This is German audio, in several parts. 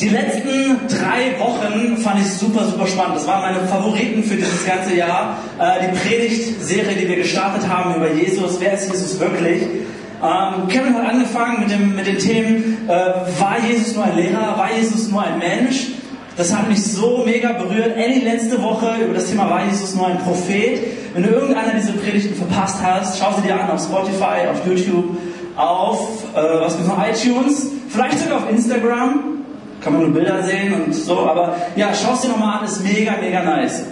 Die letzten drei Wochen fand ich super, super spannend. Das waren meine Favoriten für dieses ganze Jahr. Äh, die Predigtserie, die wir gestartet haben über Jesus. Wer ist Jesus wirklich? Ähm, Kevin hat angefangen mit, dem, mit den Themen, äh, war Jesus nur ein Lehrer? War Jesus nur ein Mensch? Das hat mich so mega berührt. Ellie letzte Woche über das Thema war Jesus nur ein Prophet. Wenn du irgendeiner dieser Predigten verpasst hast, schau sie dir an auf Spotify, auf YouTube, auf äh, was gibt's noch, iTunes, vielleicht sogar auf Instagram kann man nur Bilder sehen und so, aber ja, schau es dir nochmal an, ist mega, mega nice.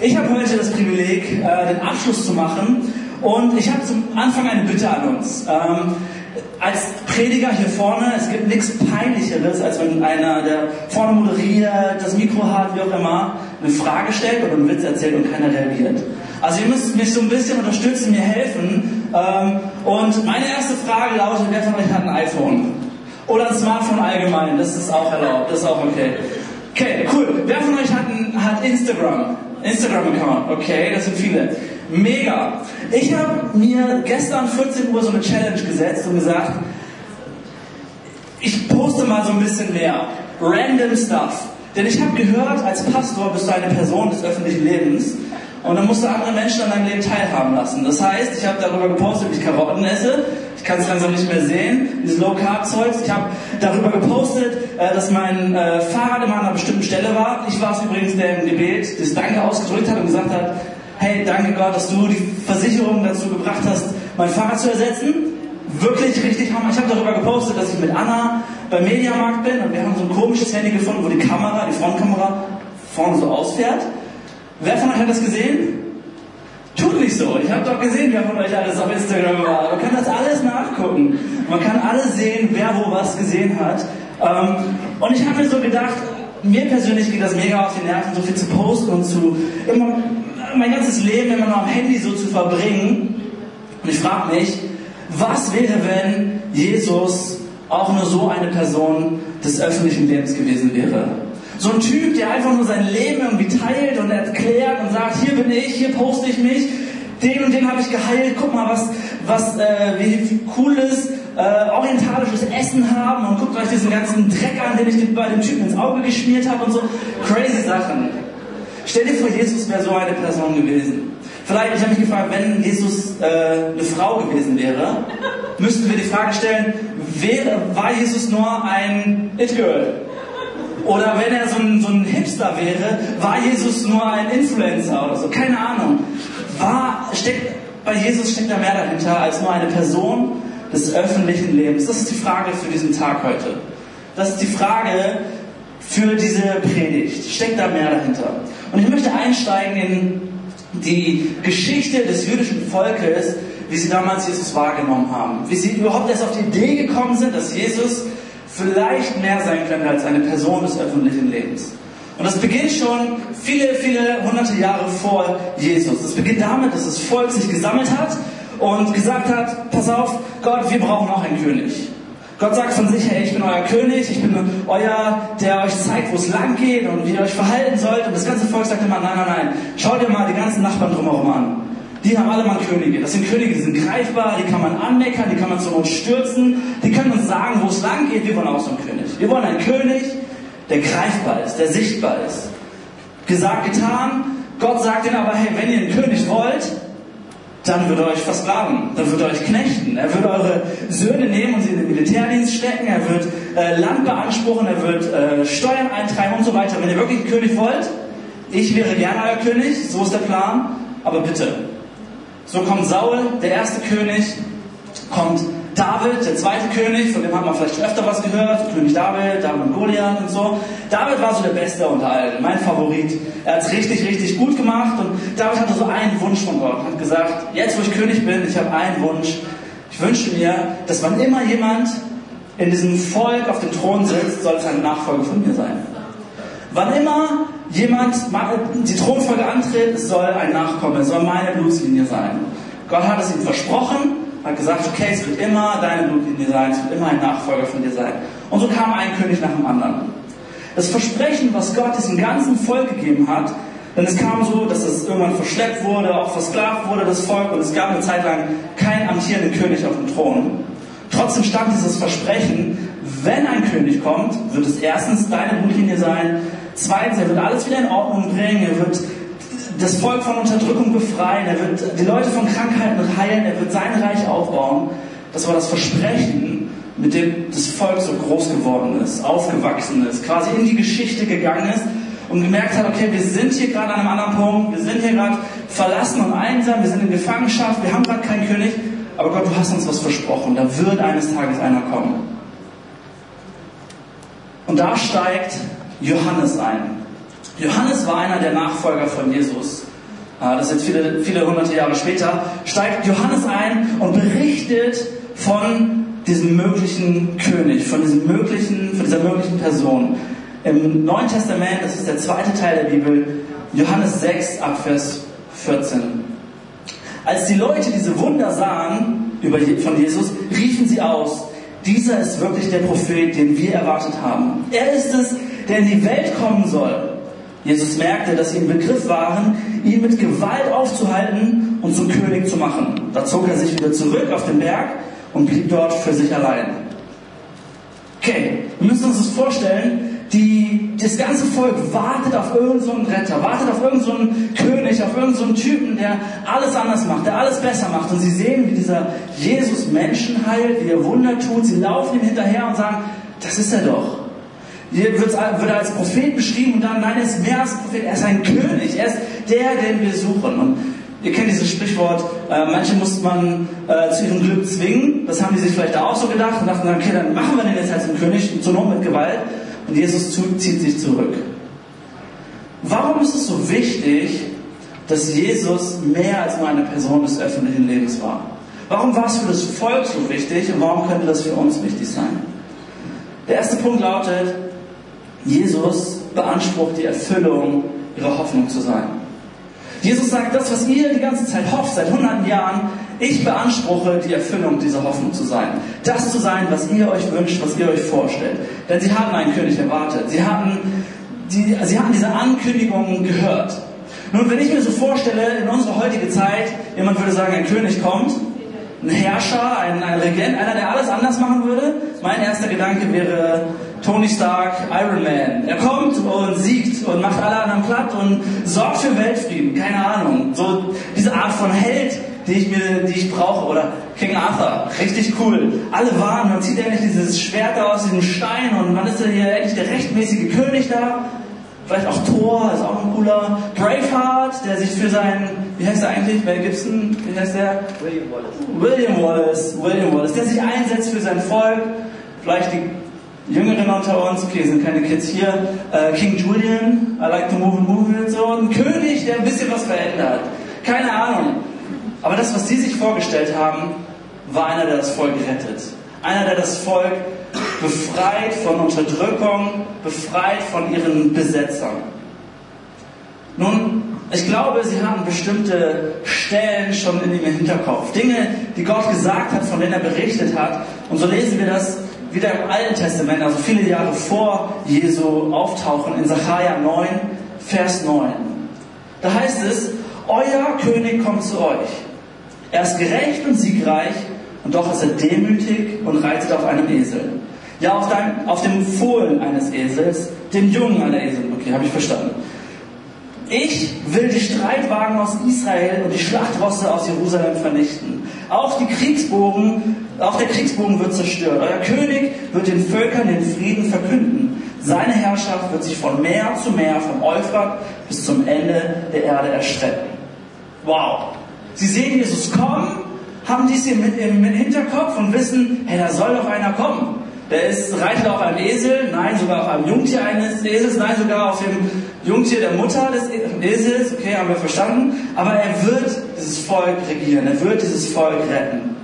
Ich habe heute das Privileg, äh, den Abschluss zu machen und ich habe zum Anfang eine Bitte an uns. Ähm, als Prediger hier vorne, es gibt nichts Peinlicheres, als wenn einer, der vorne moderiert, das Mikro hat, wie auch immer, eine Frage stellt oder einen Witz erzählt und keiner reagiert. Also ihr müsst mich so ein bisschen unterstützen, mir helfen. Ähm, und meine erste Frage lautet, wer von euch hat ein iPhone? Oder ein Smartphone allgemein, das ist auch erlaubt, das ist auch okay. Okay, cool. Wer von euch hat, ein, hat Instagram? Instagram-Account, okay, das sind viele. Mega. Ich habe mir gestern 14 Uhr so eine Challenge gesetzt und gesagt, ich poste mal so ein bisschen mehr. Random Stuff. Denn ich habe gehört, als Pastor bist du eine Person des öffentlichen Lebens und dann musst du andere Menschen an deinem Leben teilhaben lassen. Das heißt, ich habe darüber gepostet, wie ich Karotten esse. Ich kann es langsam nicht mehr sehen, dieses Low-Carb-Zeugs. Ich habe darüber gepostet, äh, dass mein äh, Fahrrad immer an einer bestimmten Stelle war. Ich war es übrigens, der im Gebet das Danke ausgedrückt hat und gesagt hat, hey, danke Gott, dass du die Versicherung dazu gebracht hast, mein Fahrrad zu ersetzen. Wirklich richtig hammer. Ich habe darüber gepostet, dass ich mit Anna beim Mediamarkt bin und wir haben so ein komisches Handy gefunden, wo die Kamera, die Frontkamera vorne so ausfährt. Wer von euch hat das gesehen? Tut nicht so. Ich habe doch gesehen, wer von euch alles auf Instagram war. Man kann das alles nachgucken. Man kann alles sehen, wer wo was gesehen hat. Ähm, und ich habe mir so gedacht, mir persönlich geht das mega auf die Nerven, so viel zu posten und zu immer mein ganzes Leben immer nur am Handy so zu verbringen. Und ich frage mich, was wäre, wenn Jesus auch nur so eine Person des öffentlichen Lebens gewesen wäre? So ein Typ, der einfach nur sein Leben irgendwie teilt und erklärt und sagt, hier bin ich, hier poste ich mich, den und den habe ich geheilt, guck mal, was, was äh, wie cooles äh, orientalisches Essen haben und guckt euch diesen ganzen Dreck an, den ich bei dem Typen ins Auge geschmiert habe und so. Crazy Sachen. Stell dir vor, Jesus wäre so eine Person gewesen. Vielleicht, ich habe mich gefragt, wenn Jesus äh, eine Frau gewesen wäre, müssten wir die Frage stellen, wäre, war Jesus nur ein It-Girl? Oder wenn er so ein, so ein Hipster wäre, war Jesus nur ein Influencer oder so? Keine Ahnung. War, steckt, bei Jesus steckt da mehr dahinter als nur eine Person des öffentlichen Lebens. Das ist die Frage für diesen Tag heute. Das ist die Frage für diese Predigt. Steckt da mehr dahinter? Und ich möchte einsteigen in die Geschichte des jüdischen Volkes, wie sie damals Jesus wahrgenommen haben. Wie sie überhaupt erst auf die Idee gekommen sind, dass Jesus vielleicht mehr sein könnte als eine Person des öffentlichen Lebens. Und das beginnt schon viele, viele hunderte Jahre vor Jesus. Das beginnt damit, dass das Volk sich gesammelt hat und gesagt hat, pass auf, Gott, wir brauchen auch einen König. Gott sagt von sich, hey, ich bin euer König, ich bin euer, der euch zeigt, wo es lang geht und wie ihr euch verhalten sollt. Und das ganze Volk sagt immer, nein, nein, nein, schau dir mal die ganzen Nachbarn drumherum an. Die haben alle mal Könige. Das sind Könige, die sind greifbar, die kann man anmeckern, die kann man zur Not stürzen, die können uns sagen, wo es lang geht. Wir wollen auch so einen König. Wir wollen einen König, der greifbar ist, der sichtbar ist. Gesagt, getan. Gott sagt ihnen aber, hey, wenn ihr einen König wollt, dann wird er euch versklaven, dann wird er euch knechten. Er wird eure Söhne nehmen und sie in den Militärdienst stecken, er wird äh, Land beanspruchen, er wird äh, Steuern eintreiben und so weiter. Wenn ihr wirklich einen König wollt, ich wäre gerne euer König, so ist der Plan, aber bitte, so kommt Saul, der erste König, kommt David, der zweite König, von dem hat man vielleicht schon öfter was gehört, König David, David und Goliath und so. David war so der Beste unter allen, mein Favorit. Er hat es richtig, richtig gut gemacht und David hatte so einen Wunsch von Gott, hat gesagt, jetzt wo ich König bin, ich habe einen Wunsch. Ich wünsche mir, dass wann immer jemand in diesem Volk auf dem Thron sitzt, soll es ein Nachfolger von mir sein. Wann immer jemand die Thronfolge antritt, soll ein Nachkommen, es soll meine Blutslinie sein. Gott hat es ihm versprochen, hat gesagt, okay, es wird immer deine Blutlinie sein, es wird immer ein Nachfolger von dir sein. Und so kam ein König nach dem anderen. Das Versprechen, was Gott diesem ganzen Volk gegeben hat, denn es kam so, dass es irgendwann verschleppt wurde, auch versklavt wurde, das Volk, und es gab eine Zeit lang keinen amtierenden König auf dem Thron. Trotzdem stand dieses Versprechen, wenn ein König kommt, wird es erstens deine Blutlinie sein, zweitens, er wird alles wieder in Ordnung bringen, er wird das Volk von Unterdrückung befreien, er wird die Leute von Krankheiten heilen, er wird sein Reich aufbauen. Das war das Versprechen, mit dem das Volk so groß geworden ist, aufgewachsen ist, quasi in die Geschichte gegangen ist und gemerkt hat, okay, wir sind hier gerade an einem anderen Punkt, wir sind hier gerade verlassen und einsam, wir sind in Gefangenschaft, wir haben gerade keinen König, aber Gott, du hast uns was versprochen, da wird eines Tages einer kommen. Und da steigt Johannes ein. Johannes war einer der Nachfolger von Jesus. Ah, das ist jetzt viele, viele hunderte Jahre später. Steigt Johannes ein und berichtet von diesem möglichen König, von, diesem möglichen, von dieser möglichen Person. Im Neuen Testament, das ist der zweite Teil der Bibel, Johannes 6, Abvers 14. Als die Leute diese Wunder sahen von Jesus, riefen sie aus, dieser ist wirklich der Prophet, den wir erwartet haben. Er ist es, der in die Welt kommen soll. Jesus merkte, dass sie im Begriff waren, ihn mit Gewalt aufzuhalten und zum König zu machen. Da zog er sich wieder zurück auf den Berg und blieb dort für sich allein. Okay, wir müssen uns das vorstellen, die, das ganze Volk wartet auf irgendeinen so Retter, wartet auf irgendeinen so König, auf irgendeinen so Typen, der alles anders macht, der alles besser macht. Und sie sehen, wie dieser Jesus Menschen heilt, wie er Wunder tut. Sie laufen ihm hinterher und sagen, das ist er doch. Hier wird, er als Prophet beschrieben und dann, nein, er ist mehr als Prophet, er ist ein König, er ist der, den wir suchen. Und ihr kennt dieses Sprichwort, äh, manche muss man äh, zu ihrem Glück zwingen, das haben die sich vielleicht da auch so gedacht und dachten, okay, dann machen wir den jetzt als einen König, zur Not mit Gewalt. Und Jesus zieht sich zurück. Warum ist es so wichtig, dass Jesus mehr als nur eine Person des öffentlichen Lebens war? Warum war es für das Volk so wichtig und warum könnte das für uns wichtig sein? Der erste Punkt lautet, Jesus beansprucht die Erfüllung ihrer Hoffnung zu sein. Jesus sagt, das, was ihr die ganze Zeit hofft, seit hunderten Jahren, ich beanspruche die Erfüllung dieser Hoffnung zu sein. Das zu sein, was ihr euch wünscht, was ihr euch vorstellt. Denn sie hatten einen König erwartet. Sie hatten, die, sie hatten diese Ankündigungen gehört. Nun, wenn ich mir so vorstelle, in unserer heutigen Zeit, jemand würde sagen, ein König kommt, ein Herrscher, ein, ein Regent, einer, der alles anders machen würde, mein erster Gedanke wäre Tony Stark, Iron Man. Er kommt und siegt und macht alle anderen platt und sorgt für Weltfrieden. Keine Ahnung. So diese Art von Held, die ich mir, die ich brauche. Oder King Arthur. Richtig cool. Alle waren, man zieht endlich dieses Schwert da aus diesem Stein und man ist ja hier endlich der rechtmäßige König da. Vielleicht auch Thor, ist auch ein cooler. Braveheart, der sich für seinen, wie heißt er eigentlich? Mel Gibson, wie heißt der? William Wallace. William Wallace, William Wallace, der sich einsetzt für sein Volk. Vielleicht die Jüngeren unter uns, okay, sind keine Kids hier. Äh, King Julian, I like to move and move and so. Ein König, der ein bisschen was verändert. Keine Ahnung. Aber das, was sie sich vorgestellt haben, war einer, der das Volk rettet. Einer, der das Volk befreit von Unterdrückung, befreit von ihren Besetzern. Nun, ich glaube, sie haben bestimmte Stellen schon in ihrem Hinterkopf. Dinge, die Gott gesagt hat, von denen er berichtet hat. Und so lesen wir das wieder im Alten Testament, also viele Jahre vor Jesu auftauchen, in Sacharja 9, Vers 9. Da heißt es, euer König kommt zu euch. Er ist gerecht und siegreich und doch ist er demütig und reitet auf einem Esel. Ja, auf, dein, auf dem Fohlen eines Esels, dem Jungen einer Esel. Okay, habe ich verstanden. Ich will die Streitwagen aus Israel und die Schlachtrosse aus Jerusalem vernichten. Auch die Kriegsbogen, auch der Kriegsbogen wird zerstört. Euer König wird den Völkern den Frieden verkünden. Seine Herrschaft wird sich von Meer zu Meer, vom Euphrat bis zum Ende der Erde erstrecken. Wow! Sie sehen Jesus kommen, haben dies hier mit im Hinterkopf und wissen, hey, da soll doch einer kommen. Der ist, reitet auf einem Esel, nein, sogar auf einem Jungtier eines Esels, nein, sogar auf dem Jungtier der Mutter des Esels, okay, haben wir verstanden. Aber er wird dieses Volk regieren, er wird dieses Volk retten.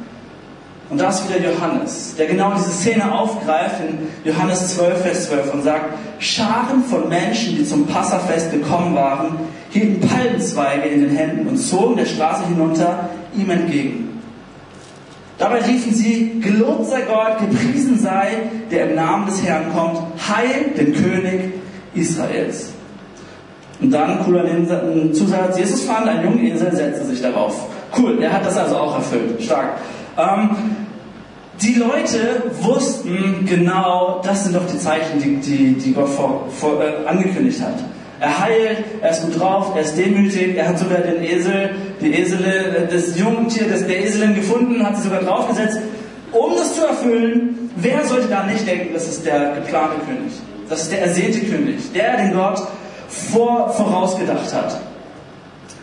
Und da ist wieder Johannes, der genau diese Szene aufgreift in Johannes 12, Vers 12 und sagt, Scharen von Menschen, die zum Passafest gekommen waren, hielten Palmenzweige in den Händen und zogen der Straße hinunter ihm entgegen. Dabei riefen sie, gelobt sei Gott, gepriesen sei, der im Namen des Herrn kommt, heil den König Israels. Und dann, cooler Zusatz, Jesus fand einen jungen Esel, setzte sich darauf. Cool, er hat das also auch erfüllt. Stark. Ähm, Die Leute wussten genau, das sind doch die Zeichen, die, die, die Gott vor, vor, äh, angekündigt hat. Er heilt, er ist gut drauf, er ist demütig, er hat sogar den Esel, die Esele, das Jungtier, das, der Eselin gefunden, hat sie sogar draufgesetzt. Um das zu erfüllen, wer sollte da nicht denken, das ist der geplante König? Das ist der ersehnte König, der den Gott vor, vorausgedacht hat.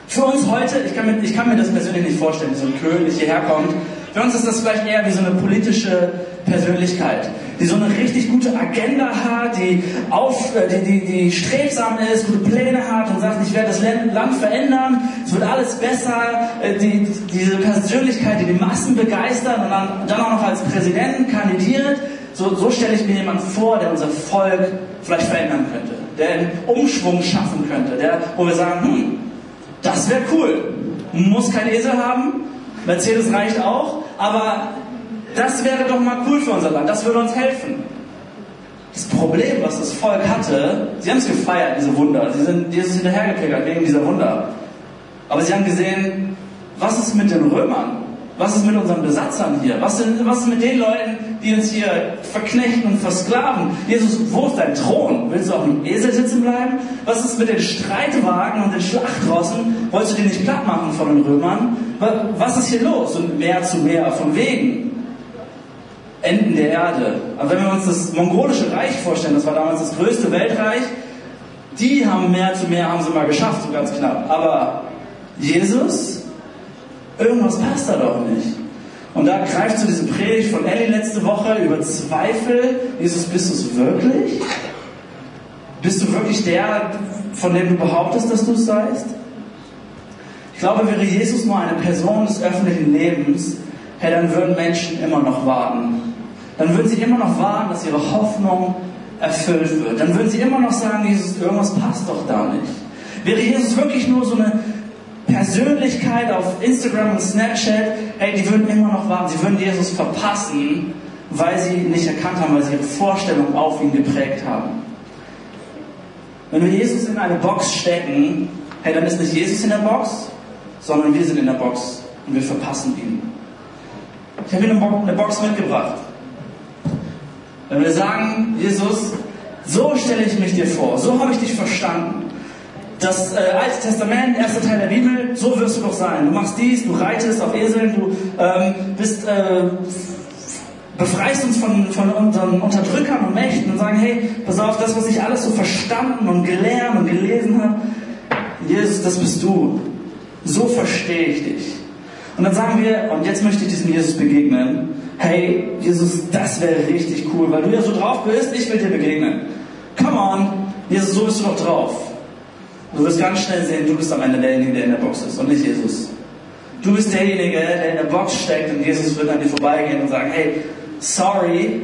Für uns heute, ich kann, mir, ich kann mir das persönlich nicht vorstellen, wie so ein König hierher kommt. Für uns ist das vielleicht eher wie so eine politische Persönlichkeit, die so eine richtig gute Agenda hat, die, auf, äh, die, die, die strebsam ist, gute Pläne hat und sagt, ich werde das Land verändern, es wird alles besser. Äh, die, diese Persönlichkeit, die die Massen begeistert und dann, dann auch noch als Präsident kandidiert. So, so stelle ich mir jemanden vor, der unser Volk vielleicht verändern könnte, der einen Umschwung schaffen könnte, der, wo wir sagen, hm, das wäre cool. Muss kein Esel haben, Mercedes reicht auch, aber das wäre doch mal cool für unser Land, das würde uns helfen. Das Problem, was das Volk hatte, sie haben es gefeiert, diese Wunder. Sie sind Jesus hinterhergekriegt wegen dieser Wunder. Aber sie haben gesehen, was ist mit den Römern? Was ist mit unseren Besatzern hier? Was, sind, was ist mit den Leuten, die uns hier verknechten und versklaven? Jesus, wo ist dein Thron? Willst du auf dem Esel sitzen bleiben? Was ist mit den Streitwagen und den Schlachtrossen? Wolltest du die nicht platt machen von den Römern? Was ist hier los? Und mehr zu mehr von wegen. Enden der Erde. Aber wenn wir uns das mongolische Reich vorstellen, das war damals das größte Weltreich, die haben mehr zu mehr, haben sie mal geschafft, so ganz knapp. Aber Jesus, Irgendwas passt da doch nicht. Und da greift zu diese Predigt von Ellie letzte Woche über Zweifel. Jesus, bist du es wirklich? Bist du wirklich der, von dem du behauptest, dass du es seist? Ich glaube, wäre Jesus nur eine Person des öffentlichen Lebens, hey, dann würden Menschen immer noch warten. Dann würden sie immer noch warten, dass ihre Hoffnung erfüllt wird. Dann würden sie immer noch sagen, Jesus, irgendwas passt doch da nicht. Wäre Jesus wirklich nur so eine Persönlichkeit auf Instagram und Snapchat, hey, die würden immer noch warten, sie würden Jesus verpassen, weil sie ihn nicht erkannt haben, weil sie ihre Vorstellung auf ihn geprägt haben. Wenn wir Jesus in eine Box stecken, hey, dann ist nicht Jesus in der Box, sondern wir sind in der Box und wir verpassen ihn. Ich habe Ihnen eine Box mitgebracht. Wenn wir sagen, Jesus, so stelle ich mich dir vor, so habe ich dich verstanden das äh, Alte Testament, erster Teil der Bibel, so wirst du doch sein. Du machst dies, du reitest auf Eseln, du ähm, bist, äh, befreist uns von, von unseren Unterdrückern und Mächten und sagen, hey, pass auf, das, was ich alles so verstanden und gelernt und gelesen habe, Jesus, das bist du. So verstehe ich dich. Und dann sagen wir, und jetzt möchte ich diesem Jesus begegnen, hey, Jesus, das wäre richtig cool, weil du ja so drauf bist, ich will dir begegnen. Come on, Jesus, so bist du doch drauf. Du wirst ganz schnell sehen, du bist am Ende derjenige, der in der Box ist und nicht Jesus. Du bist derjenige, der in der Box steckt und Jesus wird an dir vorbeigehen und sagen, hey, sorry,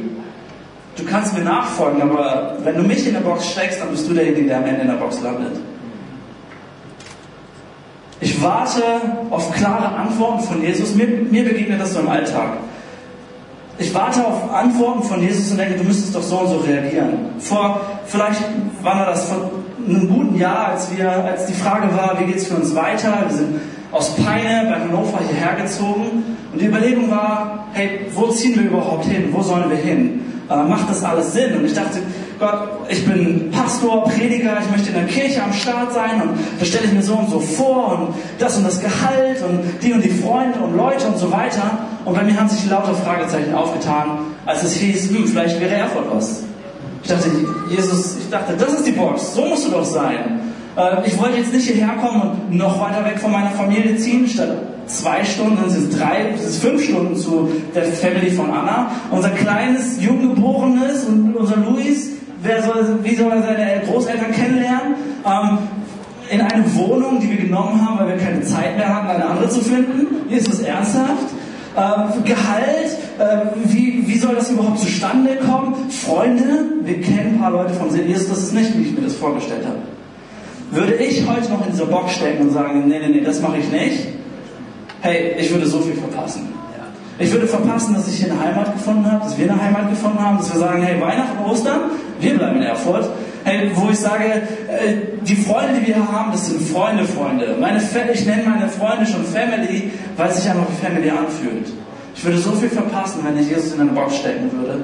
du kannst mir nachfolgen, aber wenn du mich in der Box steckst, dann bist du derjenige, der am Ende in der Box landet. Ich warte auf klare Antworten von Jesus. Mir, mir begegnet das so im Alltag. Ich warte auf Antworten von Jesus und denke, du müsstest doch so und so reagieren. Vor, vielleicht war das vor einem guten Jahr, als wir, als die Frage war, wie geht es für uns weiter. Wir sind aus Peine bei Hannover hierher gezogen und die Überlegung war, hey, wo ziehen wir überhaupt hin? Wo sollen wir hin? Äh, macht das alles Sinn? Und ich dachte, Gott, ich bin Pastor, Prediger, ich möchte in der Kirche am Start sein und das stelle ich mir so und so vor und das und das Gehalt und die und die Freunde und Leute und so weiter. Und bei mir haben sich lauter Fragezeichen aufgetan, als es hieß, hm, vielleicht wäre Erfurt was. Ich dachte, Jesus, ich dachte, das ist die Box, so musst du doch sein. Äh, ich wollte jetzt nicht hierher kommen und noch weiter weg von meiner Familie ziehen, statt zwei Stunden, es drei, es ist fünf Stunden zu der Family von Anna. Unser kleines, junggeborenes und unser Luis, wer soll, wie soll er seine Großeltern kennenlernen? Ähm, in eine Wohnung, die wir genommen haben, weil wir keine Zeit mehr hatten, eine andere zu finden. Das ernsthaft? Ähm, Gehalt, äh, wie, wie soll das überhaupt zustande kommen? Freunde, wir kennen ein paar Leute von Jesus, das ist nicht, wie ich mir das vorgestellt habe. Würde ich heute noch in dieser Box stecken und sagen, nee, nee, nee, das mache ich nicht, hey, ich würde so viel verpassen. Ich würde verpassen, dass ich hier eine Heimat gefunden habe, dass wir eine Heimat gefunden haben, dass wir sagen, hey, Weihnachten, Ostern, wir bleiben in Erfurt. Hey, wo ich sage, äh, die Freunde, die wir haben, das sind Freunde, Freunde. Meine, ich nenne meine Freunde schon Family, weil es sich einfach wie Family anfühlt. Ich würde so viel verpassen, wenn ich Jesus in eine Box stecken würde.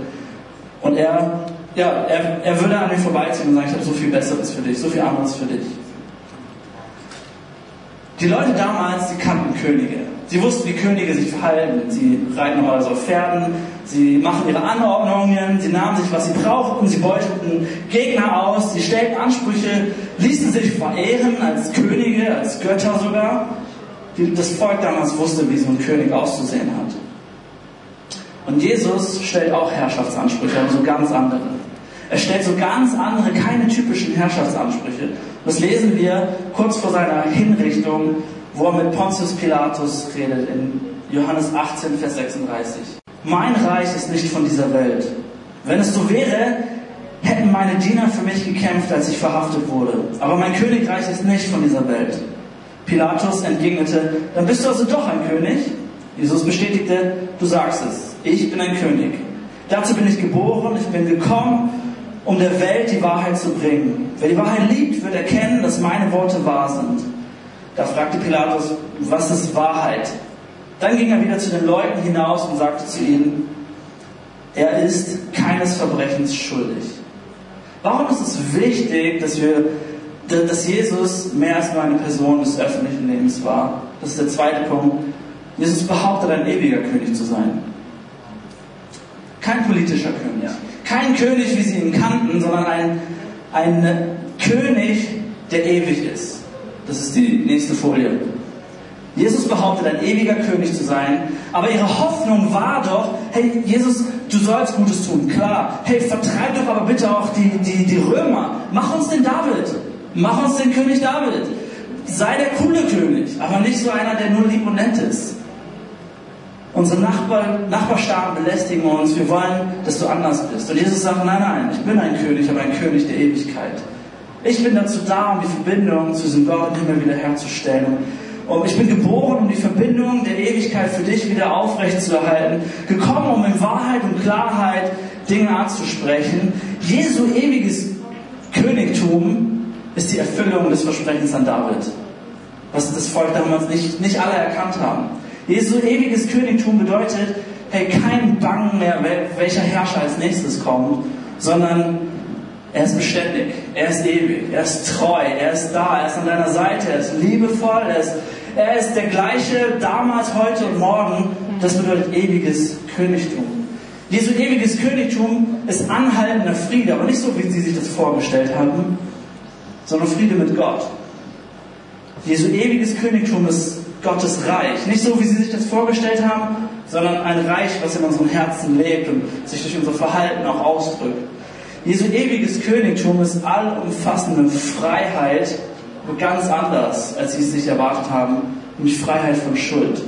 Und er, ja, er, er würde an mir vorbeiziehen und sagen, ich habe so viel Besseres für dich, so viel anderes für dich. Die Leute damals, die kannten Könige. Sie wussten, wie Könige sich verhalten. Sie reiten normalerweise auf Pferden, sie machen ihre Anordnungen, sie nahmen sich, was sie brauchten, sie beuteten Gegner aus, sie stellten Ansprüche, ließen sich verehren als Könige, als Götter sogar. Das Volk damals wusste, wie so ein König auszusehen hat. Und Jesus stellt auch Herrschaftsansprüche, aber so ganz andere. Er stellt so ganz andere, keine typischen Herrschaftsansprüche. Das lesen wir kurz vor seiner Hinrichtung, wo er mit Pontius Pilatus redet in Johannes 18, Vers 36. Mein Reich ist nicht von dieser Welt. Wenn es so wäre, hätten meine Diener für mich gekämpft, als ich verhaftet wurde. Aber mein Königreich ist nicht von dieser Welt. Pilatus entgegnete, dann bist du also doch ein König? Jesus bestätigte, du sagst es, ich bin ein König. Dazu bin ich geboren, ich bin gekommen, um der Welt die Wahrheit zu bringen. Wer die Wahrheit liebt, wird erkennen, dass meine Worte wahr sind. Da fragte Pilatus, was ist Wahrheit? Dann ging er wieder zu den Leuten hinaus und sagte zu ihnen, er ist keines Verbrechens schuldig. Warum ist es wichtig, dass wir, dass Jesus mehr als nur eine Person des öffentlichen Lebens war? Das ist der zweite Punkt. Jesus behauptet, ein ewiger König zu sein. Kein politischer König. Kein König, wie sie ihn kannten, sondern ein, ein König, der ewig ist. Das ist die nächste Folie. Jesus behauptet, ein ewiger König zu sein, aber ihre Hoffnung war doch, hey, Jesus, du sollst Gutes tun, klar. Hey, vertreib doch aber bitte auch die, die, die Römer. Mach uns den David. Mach uns den König David. Sei der coole König, aber nicht so einer, der nur lieb und nett ist. Unsere Nachbar, Nachbarstaaten belästigen uns, wir wollen, dass du anders bist. Und Jesus sagt, nein, nein, ich bin ein König, aber ein König der Ewigkeit. Ich bin dazu da, um die Verbindung zu diesem Gott im Himmel wiederherzustellen. Und ich bin geboren, um die Verbindung der Ewigkeit für dich wieder aufrechtzuerhalten. Gekommen, um in Wahrheit und Klarheit Dinge anzusprechen. Jesu ewiges Königtum ist die Erfüllung des Versprechens an David. Was das Volk damals nicht, nicht alle erkannt haben. Jesu ewiges Königtum bedeutet, hey, kein Bangen mehr, welcher Herrscher als nächstes kommt, sondern er ist beständig, er ist ewig, er ist treu, er ist da, er ist an deiner Seite, er ist liebevoll, er ist, er ist der gleiche damals, heute und morgen. Das bedeutet ewiges Königtum. Jesu ewiges Königtum ist anhaltender Friede, aber nicht so, wie sie sich das vorgestellt haben, sondern Friede mit Gott. Jesu ewiges Königtum ist Gottes Reich. Nicht so, wie sie sich das vorgestellt haben, sondern ein Reich, was in unserem Herzen lebt und sich durch unser Verhalten auch ausdrückt. Jesu ewiges Königtum ist allumfassende Freiheit, aber ganz anders, als sie es sich erwartet haben, nämlich Freiheit von Schuld.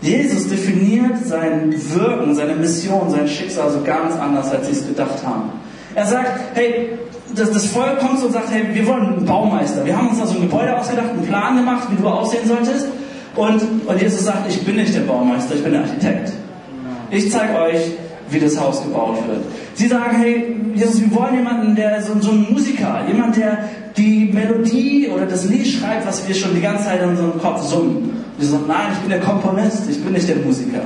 Jesus definiert sein Wirken, seine Mission, sein Schicksal so ganz anders, als sie es gedacht haben. Er sagt, hey, das, das Volk kommt und sagt, hey, wir wollen einen Baumeister. Wir haben uns da so ein Gebäude ausgedacht, einen Plan gemacht, wie du aussehen solltest. Und, und Jesus sagt, ich bin nicht der Baumeister, ich bin der Architekt. Ich zeige euch, wie das Haus gebaut wird. Sie sagen, hey, Jesus, wir wollen jemanden, der so, so ein Musiker, jemand, der die Melodie oder das Lied schreibt, was wir schon die ganze Zeit in unserem Kopf summen. Wir sagen, nein, ich bin der Komponist, ich bin nicht der Musiker.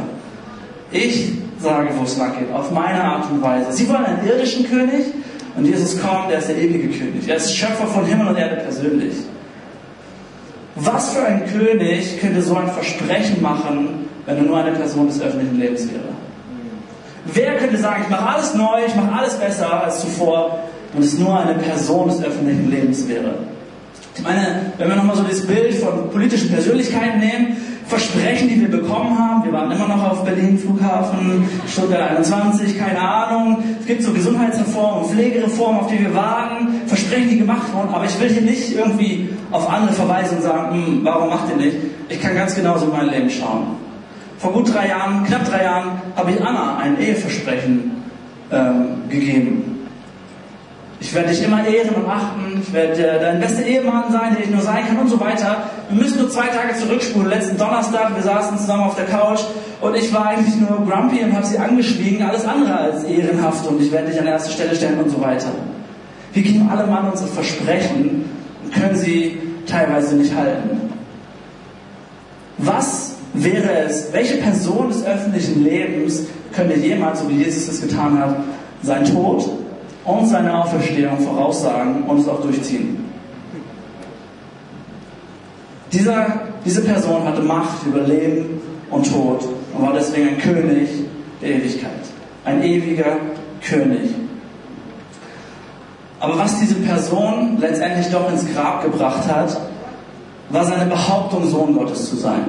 Ich sage, wo es lang geht, auf meine Art und Weise. Sie wollen einen irdischen König, und Jesus kommt, er ist der ewige König. Er ist Schöpfer von Himmel und Erde persönlich. Was für ein König könnte so ein Versprechen machen, wenn er nur eine Person des öffentlichen Lebens wäre? Wer könnte sagen, ich mache alles neu, ich mache alles besser als zuvor, wenn es nur eine Person des öffentlichen Lebens wäre? Ich meine, wenn wir nochmal so das Bild von politischen Persönlichkeiten nehmen, Versprechen, die wir bekommen haben. Wir waren immer noch auf Berlin Flughafen, Stuttgart 21, keine Ahnung. Es gibt so Gesundheitsreformen und Pflegereformen, auf die wir warten. Versprechen, die gemacht wurden. Aber ich will hier nicht irgendwie auf andere verweisen und sagen, hm, warum macht ihr nicht? Ich kann ganz genau so in mein Leben schauen. Vor gut drei Jahren, knapp drei Jahren, habe ich Anna ein Eheversprechen ähm, gegeben. Ich werde dich immer ehren und achten. Ich werde äh, dein bester Ehemann sein, der ich nur sein kann und so weiter. Wir müssen nur zwei Tage zurückspulen. Letzten Donnerstag, wir saßen zusammen auf der Couch und ich war eigentlich nur grumpy und habe sie angeschwiegen. Alles andere als ehrenhaft und ich werde dich an erste Stelle stellen und so weiter. Wir geben alle Mann unsere Versprechen und können sie teilweise nicht halten. Was wäre es, welche Person des öffentlichen Lebens könnte jemals, so wie Jesus es getan hat, sein Tod und seine Auferstehung voraussagen und es auch durchziehen? Dieser, diese Person hatte Macht über Leben und Tod und war deswegen ein König der Ewigkeit. Ein ewiger König. Aber was diese Person letztendlich doch ins Grab gebracht hat, war seine Behauptung, Sohn Gottes zu sein.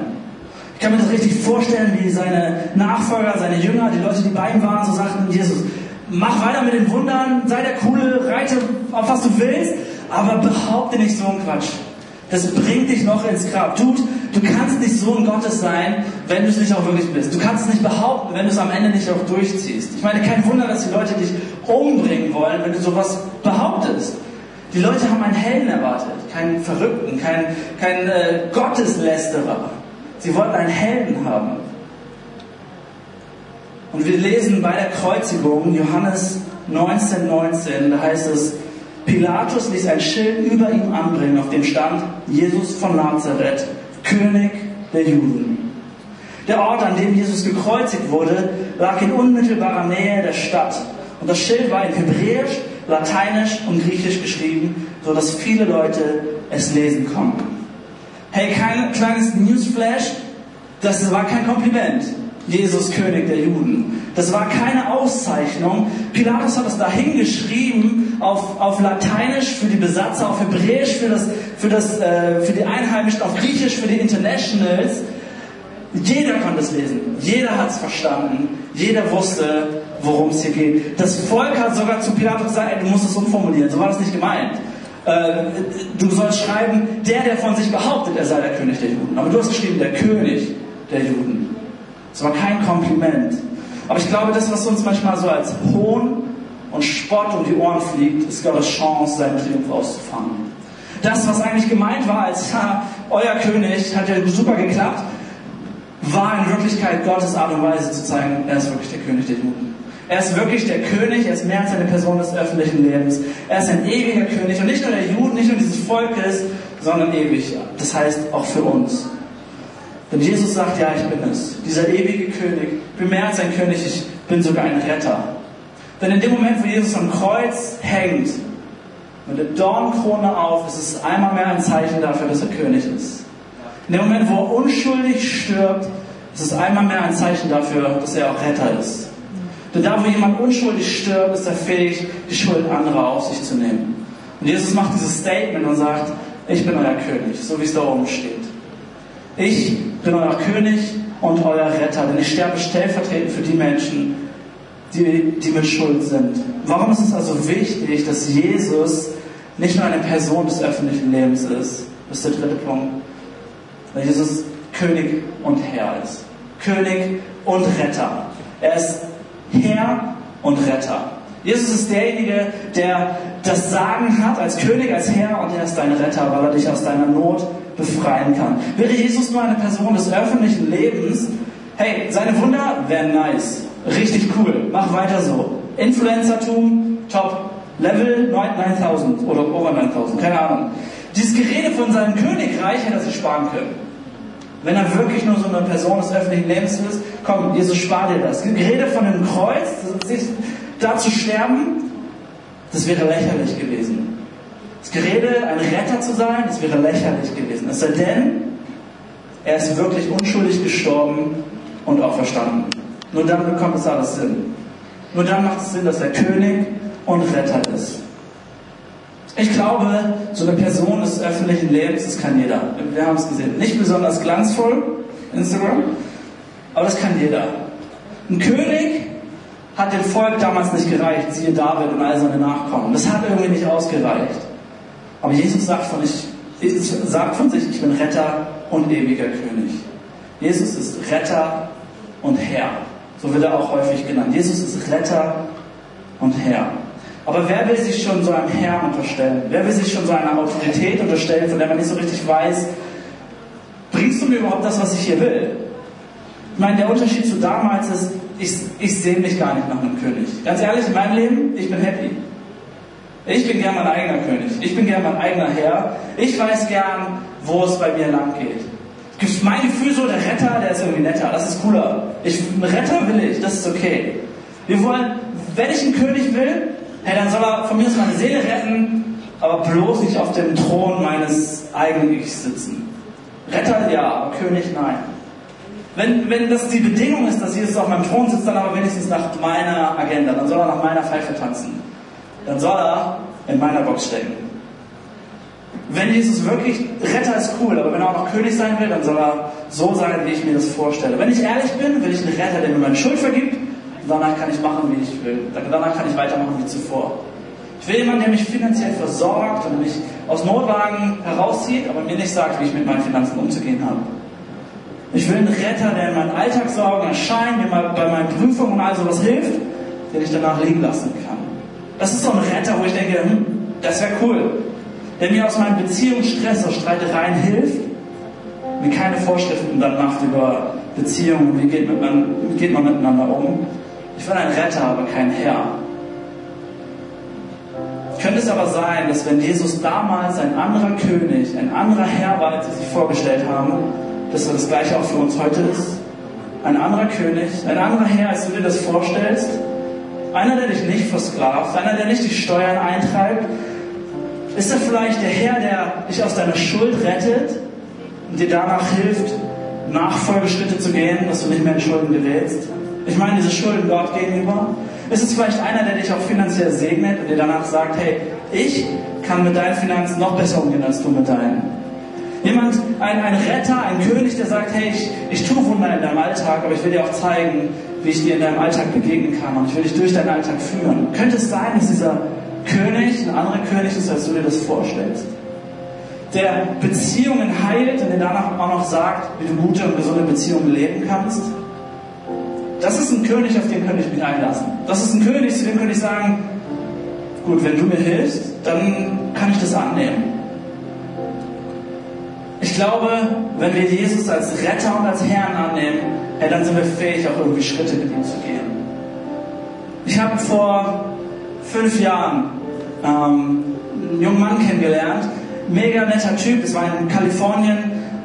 Ich kann mir das richtig vorstellen, wie seine Nachfolger, seine Jünger, die Leute, die bei ihm waren, so sagten, Jesus, mach weiter mit den Wundern, sei der Coole, reite auf was du willst, aber behaupte nicht so einen Quatsch. Das bringt dich noch ins Grab. Du, du kannst nicht Sohn Gottes sein, wenn du es nicht auch wirklich bist. Du kannst es nicht behaupten, wenn du es am Ende nicht auch durchziehst. Ich meine, kein Wunder, dass die Leute dich umbringen wollen, wenn du sowas behauptest. Die Leute haben einen Helden erwartet, keinen Verrückten, keinen, keinen äh, Gotteslästerer. Sie wollten einen Helden haben. Und wir lesen bei der Kreuzigung, Johannes 19, 19, da heißt es, Pilatus ließ ein Schild über ihm anbringen, auf dem stand Jesus von Nazareth, König der Juden. Der Ort, an dem Jesus gekreuzigt wurde, lag in unmittelbarer Nähe der Stadt. Und das Schild war in Hebräisch, Lateinisch und Griechisch geschrieben, so dass viele Leute es lesen konnten. Hey, kein kleines Newsflash, das war kein Kompliment. Jesus König der Juden. Das war keine Auszeichnung. Pilatus hat es da hingeschrieben auf, auf Lateinisch für die Besatzer, auf Hebräisch für, das, für, das, äh, für die Einheimischen, auf Griechisch für die Internationals. Jeder konnte es lesen. Jeder hat es verstanden. Jeder wusste, worum es hier geht. Das Volk hat sogar zu Pilatus gesagt, ey, du musst es umformulieren. So war das nicht gemeint. Äh, du sollst schreiben, der, der von sich behauptet, er sei der König der Juden. Aber du hast geschrieben, der König der Juden. Es war kein Kompliment. Aber ich glaube, das, was uns manchmal so als Hohn und Spott um die Ohren fliegt, ist Gottes Chance, seinen Triumph auszufangen. Das, was eigentlich gemeint war als, ha, euer König, hat ja super geklappt, war in Wirklichkeit Gottes Art und Weise zu zeigen, er ist wirklich der König der Juden. Er ist wirklich der König, er ist mehr als eine Person des öffentlichen Lebens. Er ist ein ewiger König und nicht nur der Juden, nicht nur dieses Volkes, sondern ewig. Das heißt auch für uns. Denn Jesus sagt, ja, ich bin es. Dieser ewige König. Ich bin mehr als ein König, ich bin sogar ein Retter. Denn in dem Moment, wo Jesus am Kreuz hängt, mit der Dornkrone auf, ist es einmal mehr ein Zeichen dafür, dass er König ist. In dem Moment, wo er unschuldig stirbt, ist es einmal mehr ein Zeichen dafür, dass er auch Retter ist. Denn da, wo jemand unschuldig stirbt, ist er fähig, die Schuld anderer auf sich zu nehmen. Und Jesus macht dieses Statement und sagt, ich bin euer König, so wie es da oben steht. Ich bin euer König und euer Retter, denn ich sterbe stellvertretend für die Menschen, die, die mit Schuld sind. Warum ist es also wichtig, dass Jesus nicht nur eine Person des öffentlichen Lebens ist? Das ist der dritte Punkt. Weil Jesus König und Herr ist. König und Retter. Er ist Herr und Retter. Jesus ist derjenige, der das Sagen hat als König, als Herr und er ist dein Retter, weil er dich aus deiner Not befreien kann. Wäre Jesus nur eine Person des öffentlichen Lebens, hey, seine Wunder wären nice. Richtig cool. Mach weiter so. Influencertum, top. Level 9000 oder over 9000, keine Ahnung. Dieses Gerede von seinem Königreich hätte er sich sparen können. Wenn er wirklich nur so eine Person des öffentlichen Lebens ist, komm, Jesus, spar dir das. Gerede von dem Kreuz, da zu sterben, das wäre lächerlich gewesen. Das Gerede, ein Retter zu sein, das wäre lächerlich gewesen. Es sei denn, er ist wirklich unschuldig gestorben und auferstanden. Nur dann bekommt es alles Sinn. Nur dann macht es Sinn, dass er König und Retter ist. Ich glaube, so eine Person des öffentlichen Lebens, das kann jeder. Wir haben es gesehen. Nicht besonders glanzvoll, Instagram, aber das kann jeder. Ein König hat dem Volk damals nicht gereicht, siehe David und all seine Nachkommen. Das hat irgendwie nicht ausgereicht. Aber Jesus sagt von, ich, sagt von sich, ich bin Retter und ewiger König. Jesus ist Retter und Herr. So wird er auch häufig genannt. Jesus ist Retter und Herr. Aber wer will sich schon so einem Herr unterstellen? Wer will sich schon so einer Autorität unterstellen, von der man nicht so richtig weiß, bringst du mir überhaupt das, was ich hier will? Ich meine, der Unterschied zu damals ist, ich, ich sehe mich gar nicht nach einem König. Ganz ehrlich, in meinem Leben, ich bin happy. Ich bin gern mein eigener König. Ich bin gern mein eigener Herr. Ich weiß gern, wo es bei mir lang geht. mein Gefühl so, der Retter, der ist irgendwie netter, das ist cooler. Ich, Retter will ich, das ist okay. Wir wollen, wenn ich einen König will, hey, dann soll er von mir aus meine Seele retten, aber bloß nicht auf dem Thron meines eigenen Ichs sitzen. Retter ja, aber König nein. Wenn, wenn das die Bedingung ist, dass Jesus auf meinem Thron sitzt, dann aber wenigstens nach meiner Agenda, dann soll er nach meiner Pfeife tanzen. Dann soll er in meiner Box stecken. Wenn Jesus wirklich, Retter ist cool, aber wenn er auch noch König sein will, dann soll er so sein, wie ich mir das vorstelle. Wenn ich ehrlich bin, will ich einen Retter, der mir meine Schuld vergibt, danach kann ich machen, wie ich will. Danach kann ich weitermachen wie zuvor. Ich will jemanden, der mich finanziell versorgt und mich aus Notwagen herauszieht, aber mir nicht sagt, wie ich mit meinen Finanzen umzugehen habe. Ich will einen Retter, der in meinen Alltagssorgen erscheint, mir bei meinen Prüfungen und all sowas hilft, den ich danach liegen lassen kann. Das ist so ein Retter, wo ich denke, hm, das wäre cool. Der mir aus meinen Beziehungsstress, aus Streitereien hilft, mir keine Vorschriften dann macht über Beziehungen, wie geht man, wie geht man miteinander um. Ich will einen Retter, aber kein Herr. Könnte es aber sein, dass wenn Jesus damals ein anderer König, ein anderer Herr war, als sie sich vorgestellt haben, dass das gleiche auch für uns heute ist? Ein anderer König, ein anderer Herr, als du dir das vorstellst? Einer, der dich nicht versklavt, einer, der nicht die Steuern eintreibt? Ist er vielleicht der Herr, der dich aus deiner Schuld rettet und dir danach hilft, Nachfolgeschritte zu gehen, dass du nicht mehr in Schulden gerätst? Ich meine, diese Schulden Gott gegenüber. Ist es vielleicht einer, der dich auch finanziell segnet und dir danach sagt, hey, ich kann mit deinen Finanzen noch besser umgehen als du mit deinen? Jemand, ein, ein Retter, ein König, der sagt, hey, ich, ich tue Wunder in deinem Alltag, aber ich will dir auch zeigen, wie ich dir in deinem Alltag begegnen kann und ich will dich durch deinen Alltag führen. Könnte es sein, dass dieser König ein anderer König ist, als du dir das vorstellst? Der Beziehungen heilt und dir danach auch noch sagt, wie du gute und gesunde Beziehungen leben kannst? Das ist ein König, auf den könnte ich mich einlassen. Das ist ein König, zu dem könnte ich sagen, gut, wenn du mir hilfst, dann kann ich das annehmen. Ich glaube, wenn wir Jesus als Retter und als Herrn annehmen, ja, dann sind wir fähig, auch irgendwie Schritte mit ihm zu gehen. Ich habe vor fünf Jahren ähm, einen jungen Mann kennengelernt, mega netter Typ, es war in Kalifornien,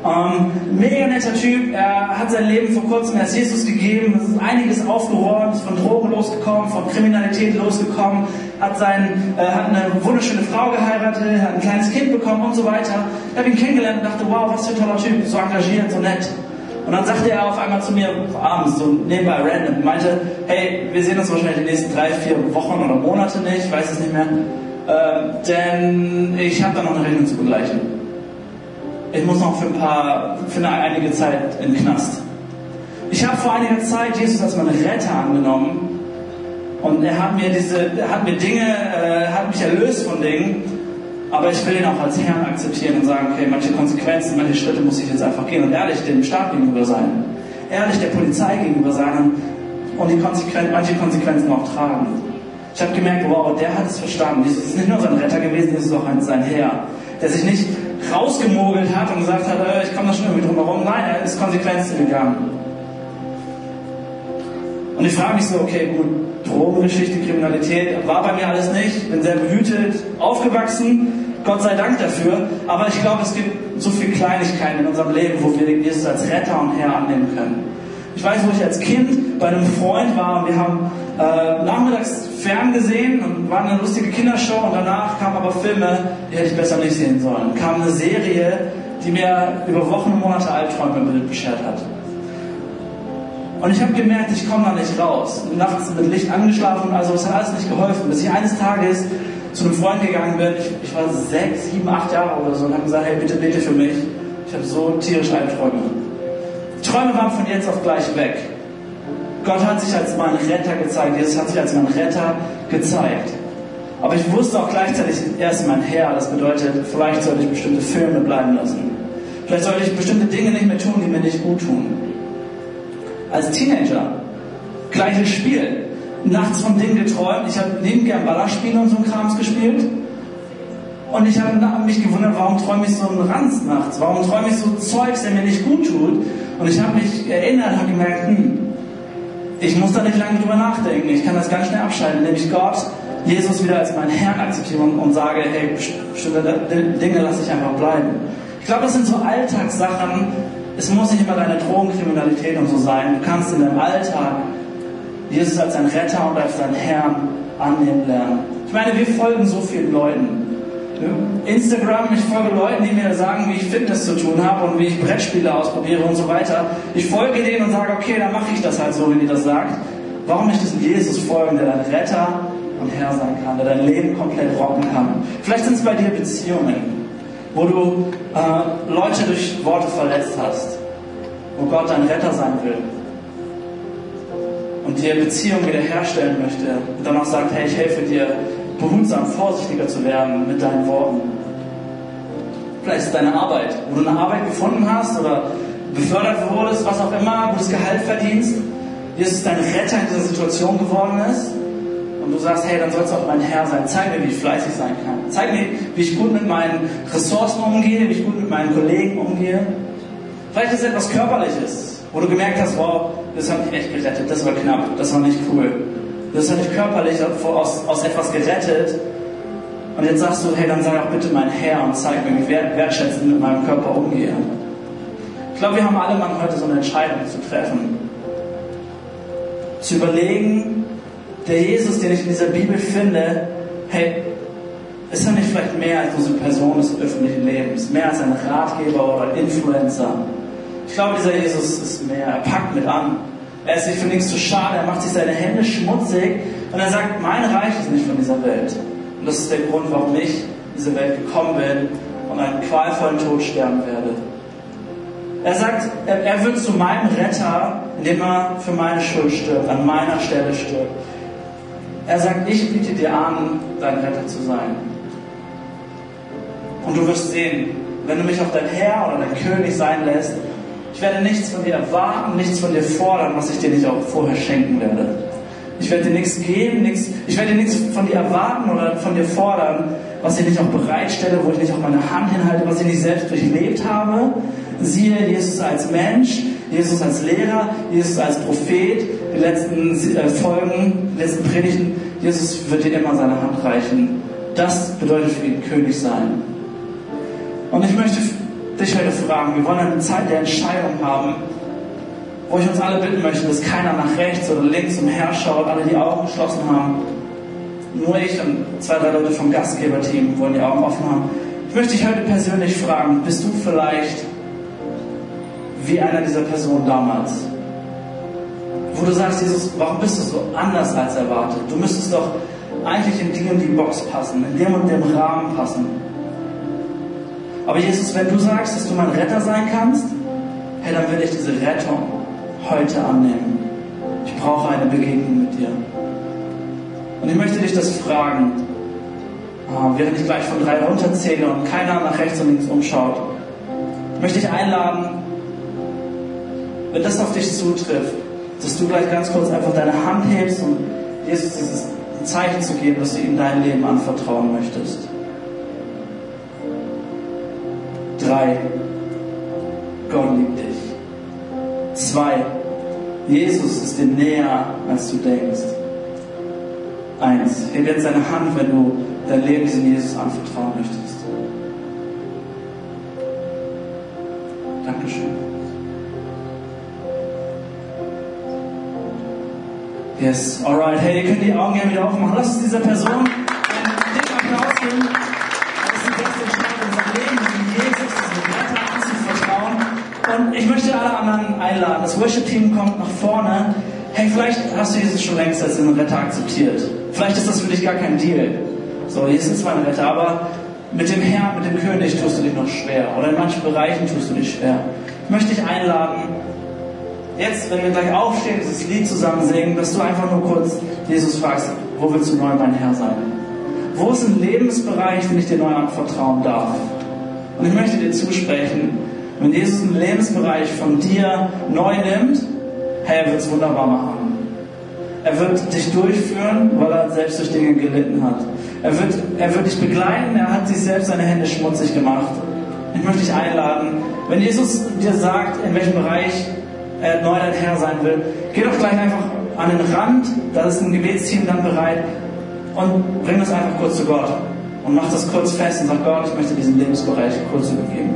ähm, mega netter Typ, er hat sein Leben vor kurzem erst Jesus gegeben, es ist einiges aufgeräumt, ist von Drogen losgekommen, von Kriminalität losgekommen, hat, sein, äh, hat eine wunderschöne Frau geheiratet, hat ein kleines Kind bekommen und so weiter. Ich habe ihn kennengelernt und dachte, wow, was für ein toller Typ, so engagiert, so nett. Und dann sagte er auf einmal zu mir abends, so nebenbei random, meinte, hey, wir sehen uns wahrscheinlich die nächsten drei, vier Wochen oder Monate nicht, ich weiß es nicht mehr, äh, denn ich habe da noch eine Rechnung zu begleichen ich muss noch für ein paar, für eine einige Zeit in den Knast. Ich habe vor einiger Zeit Jesus als meinen Retter angenommen und er hat mir diese, er hat mir Dinge, äh, hat mich erlöst von Dingen, aber ich will ihn auch als Herrn akzeptieren und sagen, okay, manche Konsequenzen, manche Schritte muss ich jetzt einfach gehen und ehrlich dem Staat gegenüber sein, ehrlich der Polizei gegenüber sein und die Konsequen manche Konsequenzen auch tragen. Ich habe gemerkt, wow, der hat es verstanden. Jesus ist nicht nur sein Retter gewesen, Jesus ist auch sein Herr, der sich nicht rausgemogelt hat und gesagt hat, äh, ich komme da schon irgendwie drum herum. Nein, er ist Konsequenzen gegangen. Und ich frage mich so, okay, gut, Drogengeschichte, Kriminalität, war bei mir alles nicht, bin sehr behütet, aufgewachsen, Gott sei Dank dafür. Aber ich glaube, es gibt so viele Kleinigkeiten in unserem Leben, wo wir Jesus als Retter und Herr annehmen können. Ich weiß, wo ich als Kind bei einem Freund war und wir haben äh, nachmittags ferngesehen und war eine lustige Kindershow und danach kamen aber Filme, die hätte ich besser nicht sehen sollen. Kam eine Serie, die mir über Wochen und Monate Albträume beschert hat. Und ich habe gemerkt, ich komme da nicht raus. Nachts mit Licht angeschlafen, also es hat alles nicht geholfen. Bis ich eines Tages zu einem Freund gegangen bin, ich, ich war sechs, sieben, acht Jahre oder so und habe gesagt, hey, bitte bete für mich. Ich habe so tierische Albträume. Träume waren von jetzt auf gleich weg. Gott hat sich als mein Retter gezeigt. Jesus hat sich als mein Retter gezeigt. Aber ich wusste auch gleichzeitig, er ist mein Herr. Das bedeutet, vielleicht sollte ich bestimmte Filme bleiben lassen. Vielleicht sollte ich bestimmte Dinge nicht mehr tun, die mir nicht gut tun. Als Teenager, gleiches Spiel. Nachts von Dingen geträumt. Ich habe neben gern Ballerspiele und so ein Krams gespielt. Und ich habe mich gewundert, warum träume ich so einen Ranz nachts? Warum träume ich so Zeugs, der mir nicht gut tut? Und ich habe mich erinnert, habe gemerkt, hm, ich muss da nicht lange drüber nachdenken. Ich kann das ganz schnell abschalten, indem ich Gott, Jesus wieder als meinen Herrn akzeptiere und, und sage, hey, bestimmte Dinge lasse ich einfach bleiben. Ich glaube, das sind so Alltagssachen, Es muss nicht immer deine Drogenkriminalität und so sein. Du kannst in deinem Alltag Jesus als dein Retter und als dein Herrn annehmen lernen. Ich meine, wir folgen so vielen Leuten. Instagram, ich folge Leuten, die mir sagen, wie ich Fitness zu tun habe und wie ich Brettspiele ausprobiere und so weiter. Ich folge denen und sage, okay, dann mache ich das halt so, wenn die das sagt. Warum nicht diesem Jesus folgen, der dein Retter und Herr sein kann, der dein Leben komplett rocken kann? Vielleicht sind es bei dir Beziehungen, wo du äh, Leute durch Worte verletzt hast, wo Gott dein Retter sein will und dir Beziehungen wiederherstellen möchte und dann auch sagt, hey, ich helfe dir, behutsam, vorsichtiger zu werden mit deinen Worten. Vielleicht ist es deine Arbeit, wo du eine Arbeit gefunden hast oder befördert wurdest, was auch immer, gutes Gehalt verdienst. Jesus dein Retter in dieser Situation geworden ist. Und du sagst, hey, dann soll es auch mein Herr sein. Zeig mir, wie ich fleißig sein kann. Zeig mir, wie ich gut mit meinen Ressourcen umgehe, wie ich gut mit meinen Kollegen umgehe. Vielleicht ist es etwas Körperliches, wo du gemerkt hast, wow, das hat mich echt gerettet, das war knapp, das war nicht cool. Das hat dich körperlich aus, aus etwas gerettet. Und jetzt sagst du, hey, dann sei auch bitte mein Herr und zeig mir, wie ich wertschätzend mit meinem Körper umgehe. Ich glaube, wir haben alle mal heute so eine Entscheidung zu treffen. Zu überlegen, der Jesus, den ich in dieser Bibel finde, hey, ist er nicht vielleicht mehr als nur eine Person des öffentlichen Lebens, mehr als ein Ratgeber oder Influencer? Ich glaube, dieser Jesus ist mehr. Er packt mit an. Er ist sich für nichts zu schade. Er macht sich seine Hände schmutzig und er sagt, mein Reich ist nicht von dieser Welt. Und das ist der Grund, warum ich in diese Welt gekommen bin und einen qualvollen Tod sterben werde. Er sagt, er, er wird zu meinem Retter, indem er für meine Schuld stirbt, an meiner Stelle stirbt. Er sagt, ich biete dir an, dein Retter zu sein. Und du wirst sehen, wenn du mich auch dein Herr oder dein König sein lässt, ich werde nichts von dir erwarten, nichts von dir fordern, was ich dir nicht auch vorher schenken werde. Ich werde dir nichts geben, nichts, ich werde nichts von dir erwarten oder von dir fordern, was ich nicht auch bereitstelle, wo ich nicht auch meine Hand hinhalte, was ich nicht selbst durchlebt habe. Siehe Jesus als Mensch, Jesus als Lehrer, Jesus als Prophet, die letzten äh, Folgen, die letzten Predigten. Jesus wird dir immer seine Hand reichen. Das bedeutet für ihn König sein. Und ich möchte dich heute fragen, wir wollen eine Zeit der Entscheidung haben, wo ich uns alle bitten möchte, dass keiner nach rechts oder links umherschaut, alle die Augen geschlossen haben. Nur ich und zwei, drei Leute vom Gastgeberteam wollen die Augen offen haben. Ich möchte dich heute persönlich fragen, bist du vielleicht wie einer dieser Personen damals? Wo du sagst, Jesus, warum bist du so anders als erwartet? Du müsstest doch eigentlich in die und die Box passen, in dem und dem Rahmen passen. Aber Jesus, wenn du sagst, dass du mein Retter sein kannst, hey, dann will ich diese Rettung heute annehmen. Ich brauche eine Begegnung mit dir. Und ich möchte dich das fragen, ah, während ich gleich von drei runterzähle und keiner nach rechts und links umschaut. Ich möchte dich einladen, wenn das auf dich zutrifft, dass du gleich ganz kurz einfach deine Hand hebst und Jesus dieses Zeichen zu geben, dass du ihm dein Leben anvertrauen möchtest. Drei, Gott liebt dich. Zwei, Jesus ist dir näher, als du denkst. Eins, heb jetzt deine Hand, wenn du dein Leben diesem Jesus anvertrauen möchtest. Dankeschön. Yes, alright. Hey, ihr könnt die Augen gerne wieder aufmachen. Lass uns dieser Person anderen einladen. Das Worship-Team kommt nach vorne. Hey, vielleicht hast du Jesus schon längst als den Retter akzeptiert. Vielleicht ist das für dich gar kein Deal. So, Jesus ist mein Retter, aber mit dem Herrn, mit dem König tust du dich noch schwer. Oder in manchen Bereichen tust du dich schwer. Ich möchte dich einladen, jetzt, wenn wir gleich aufstehen, dieses Lied zusammen singen, dass du einfach nur kurz Jesus fragst, wo willst du neu mein Herr sein? Wo ist ein Lebensbereich, den ich dir neu anvertrauen darf? Und ich möchte dir zusprechen, wenn Jesus einen Lebensbereich von dir neu nimmt, hey, er wird es wunderbar machen. Er wird dich durchführen, weil er selbst durch Dinge gelitten hat. Er wird, er wird dich begleiten, er hat sich selbst seine Hände schmutzig gemacht. Ich möchte dich einladen, wenn Jesus dir sagt, in welchem Bereich er neu dein Herr sein will, geh doch gleich einfach an den Rand, da ist ein Gebetsteam dann bereit und bring das einfach kurz zu Gott und mach das kurz fest und sag Gott, ich möchte diesen Lebensbereich kurz übergeben.